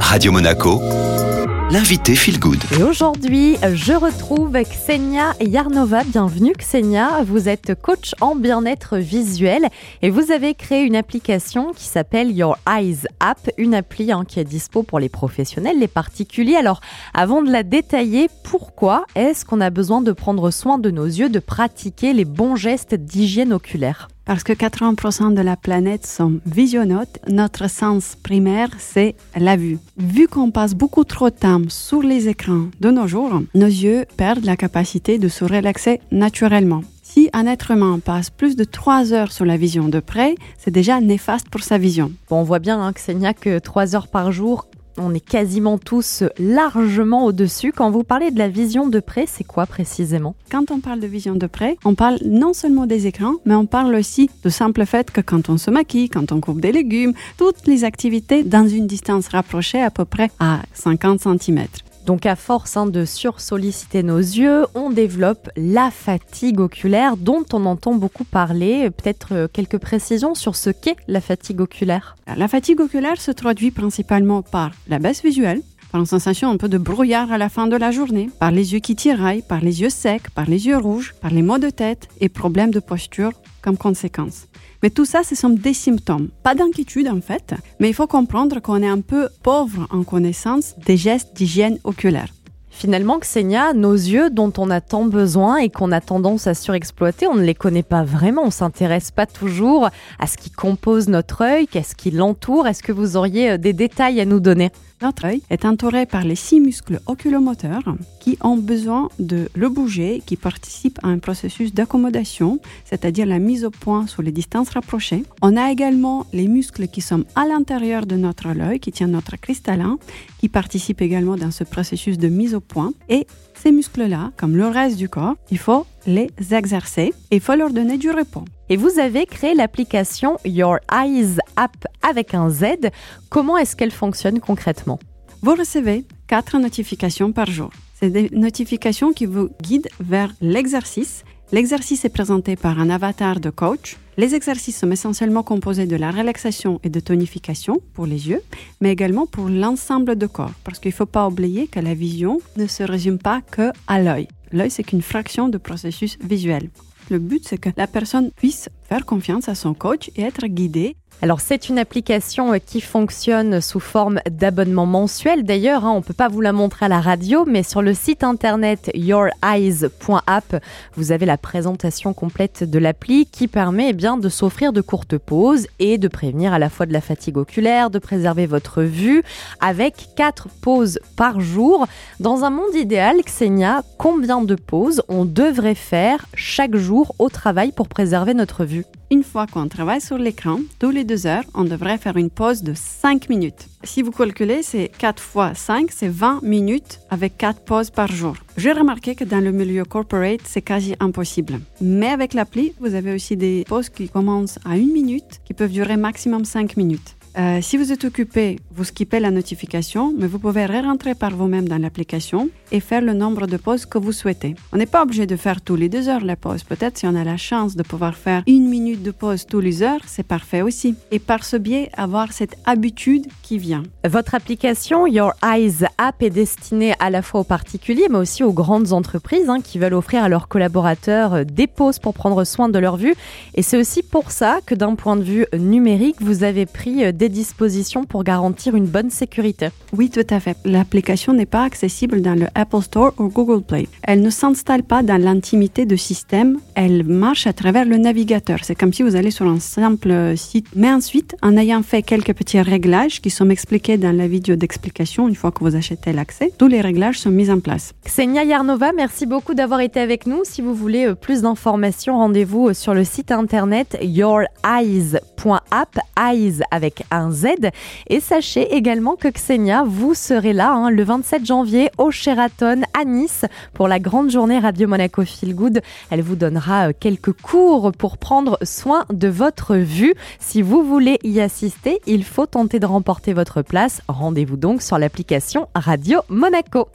Radio Monaco, l'invité Feel Good. Et aujourd'hui, je retrouve Ksenia Yarnova. Bienvenue Ksenia, vous êtes coach en bien-être visuel et vous avez créé une application qui s'appelle Your Eyes App, une appli hein, qui est dispo pour les professionnels, les particuliers. Alors, avant de la détailler, pourquoi est-ce qu'on a besoin de prendre soin de nos yeux, de pratiquer les bons gestes d'hygiène oculaire? Parce que 80% de la planète sont visionnautes, notre sens primaire, c'est la vue. Vu qu'on passe beaucoup trop de temps sur les écrans de nos jours, nos yeux perdent la capacité de se relaxer naturellement. Si un être humain passe plus de 3 heures sur la vision de près, c'est déjà néfaste pour sa vision. Bon, on voit bien hein, que c'est n'y a que 3 heures par jour on est quasiment tous largement au-dessus. Quand vous parlez de la vision de près, c'est quoi précisément? Quand on parle de vision de près, on parle non seulement des écrans, mais on parle aussi du simple fait que quand on se maquille, quand on coupe des légumes, toutes les activités dans une distance rapprochée à peu près à 50 cm. Donc à force hein, de sursolliciter nos yeux, on développe la fatigue oculaire dont on entend beaucoup parler. Peut-être euh, quelques précisions sur ce qu'est la fatigue oculaire. La fatigue oculaire se traduit principalement par la baisse visuelle, par une sensation un peu de brouillard à la fin de la journée, par les yeux qui tiraillent, par les yeux secs, par les yeux rouges, par les maux de tête et problèmes de posture comme conséquence. Mais tout ça, ce sont des symptômes. Pas d'inquiétude en fait, mais il faut comprendre qu'on est un peu pauvre en connaissance des gestes d'hygiène oculaire. Finalement, Xenia, nos yeux dont on a tant besoin et qu'on a tendance à surexploiter, on ne les connaît pas vraiment, on s'intéresse pas toujours à ce qui compose notre œil, qu'est-ce qui l'entoure. Est-ce que vous auriez euh, des détails à nous donner? Notre œil est entouré par les six muscles oculomoteurs qui ont besoin de le bouger, qui participent à un processus d'accommodation, c'est-à-dire la mise au point sur les distances rapprochées. On a également les muscles qui sont à l'intérieur de notre œil, qui tiennent notre cristallin, qui participent également dans ce processus de mise au point. Et ces muscles-là, comme le reste du corps, il faut les exercer et il faut leur donner du repos. Et vous avez créé l'application Your Eyes App avec un Z. Comment est-ce qu'elle fonctionne concrètement? Vous recevez quatre notifications par jour. C'est des notifications qui vous guident vers l'exercice. L'exercice est présenté par un avatar de coach. Les exercices sont essentiellement composés de la relaxation et de tonification pour les yeux, mais également pour l'ensemble du corps, parce qu'il ne faut pas oublier que la vision ne se résume pas que à l'œil. L'œil, c'est qu'une fraction du processus visuel. Le but, c'est que la personne puisse faire confiance à son coach et être guidée alors c'est une application euh, qui fonctionne sous forme d'abonnement mensuel. D'ailleurs, hein, on ne peut pas vous la montrer à la radio, mais sur le site internet youreyes.app, vous avez la présentation complète de l'appli qui permet eh bien de s'offrir de courtes pauses et de prévenir à la fois de la fatigue oculaire, de préserver votre vue avec quatre pauses par jour. Dans un monde idéal, Xenia, combien de pauses on devrait faire chaque jour au travail pour préserver notre vue? Une fois qu'on travaille sur l'écran, tous les deux heures, on devrait faire une pause de 5 minutes. Si vous calculez, c'est 4 fois 5, c'est 20 minutes avec 4 pauses par jour. J'ai remarqué que dans le milieu corporate, c'est quasi impossible. Mais avec l'appli, vous avez aussi des pauses qui commencent à 1 minute, qui peuvent durer maximum 5 minutes. Euh, si vous êtes occupé, vous skippez la notification, mais vous pouvez re-rentrer par vous-même dans l'application et faire le nombre de pauses que vous souhaitez. On n'est pas obligé de faire tous les deux heures la pause. Peut-être si on a la chance de pouvoir faire une minute de pause tous les heures, c'est parfait aussi. Et par ce biais, avoir cette habitude qui vient. Votre application Your Eyes App est destinée à la fois aux particuliers, mais aussi aux grandes entreprises hein, qui veulent offrir à leurs collaborateurs euh, des pauses pour prendre soin de leur vue. Et c'est aussi pour ça que d'un point de vue numérique, vous avez pris euh, des dispositions pour garantir une bonne sécurité. Oui, tout à fait. L'application n'est pas accessible dans le Apple Store ou Google Play. Elle ne s'installe pas dans l'intimité de système, elle marche à travers le navigateur. C'est comme si vous allez sur un simple site. Mais ensuite, en ayant fait quelques petits réglages qui sont expliqués dans la vidéo d'explication une fois que vous achetez l'accès, tous les réglages sont mis en place. Xenia Yarnova, merci beaucoup d'avoir été avec nous. Si vous voulez euh, plus d'informations, rendez-vous euh, sur le site internet youreyes.app, eyes avec un Z. Et sachez également que Xenia, vous serez là hein, le 27 janvier au Sheraton à Nice pour la grande journée Radio Monaco Feel Good. Elle vous donnera euh, quelques cours pour prendre soin de votre vue. Si vous voulez y assister, il faut tenter de remporter votre place. Rendez-vous donc sur l'application Radio Monaco.